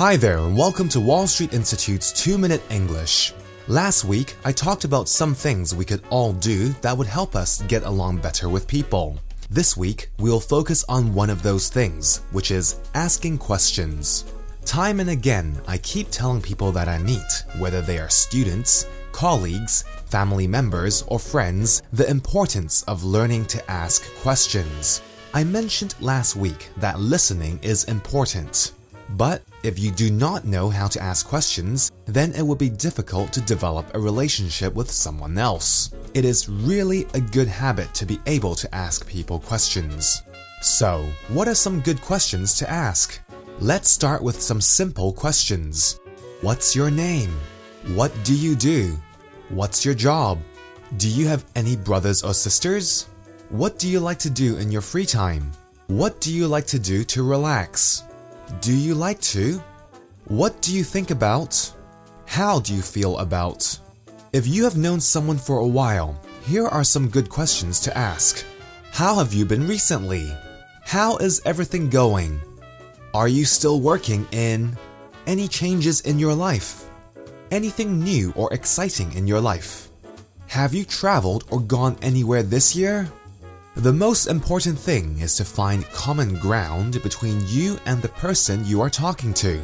Hi there, and welcome to Wall Street Institute's 2 Minute English. Last week, I talked about some things we could all do that would help us get along better with people. This week, we'll focus on one of those things, which is asking questions. Time and again, I keep telling people that I meet, whether they are students, colleagues, family members, or friends, the importance of learning to ask questions. I mentioned last week that listening is important. But if you do not know how to ask questions, then it will be difficult to develop a relationship with someone else. It is really a good habit to be able to ask people questions. So, what are some good questions to ask? Let's start with some simple questions. What's your name? What do you do? What's your job? Do you have any brothers or sisters? What do you like to do in your free time? What do you like to do to relax? Do you like to? What do you think about? How do you feel about? If you have known someone for a while, here are some good questions to ask. How have you been recently? How is everything going? Are you still working in any changes in your life? Anything new or exciting in your life? Have you traveled or gone anywhere this year? The most important thing is to find common ground between you and the person you are talking to.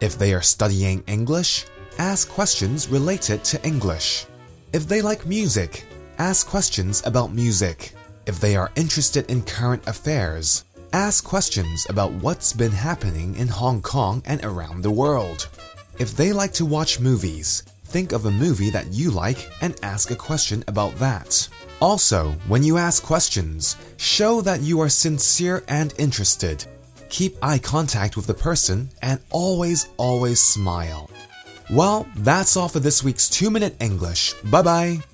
If they are studying English, ask questions related to English. If they like music, ask questions about music. If they are interested in current affairs, Ask questions about what's been happening in Hong Kong and around the world. If they like to watch movies, think of a movie that you like and ask a question about that. Also, when you ask questions, show that you are sincere and interested. Keep eye contact with the person and always, always smile. Well, that's all for this week's 2 Minute English. Bye bye.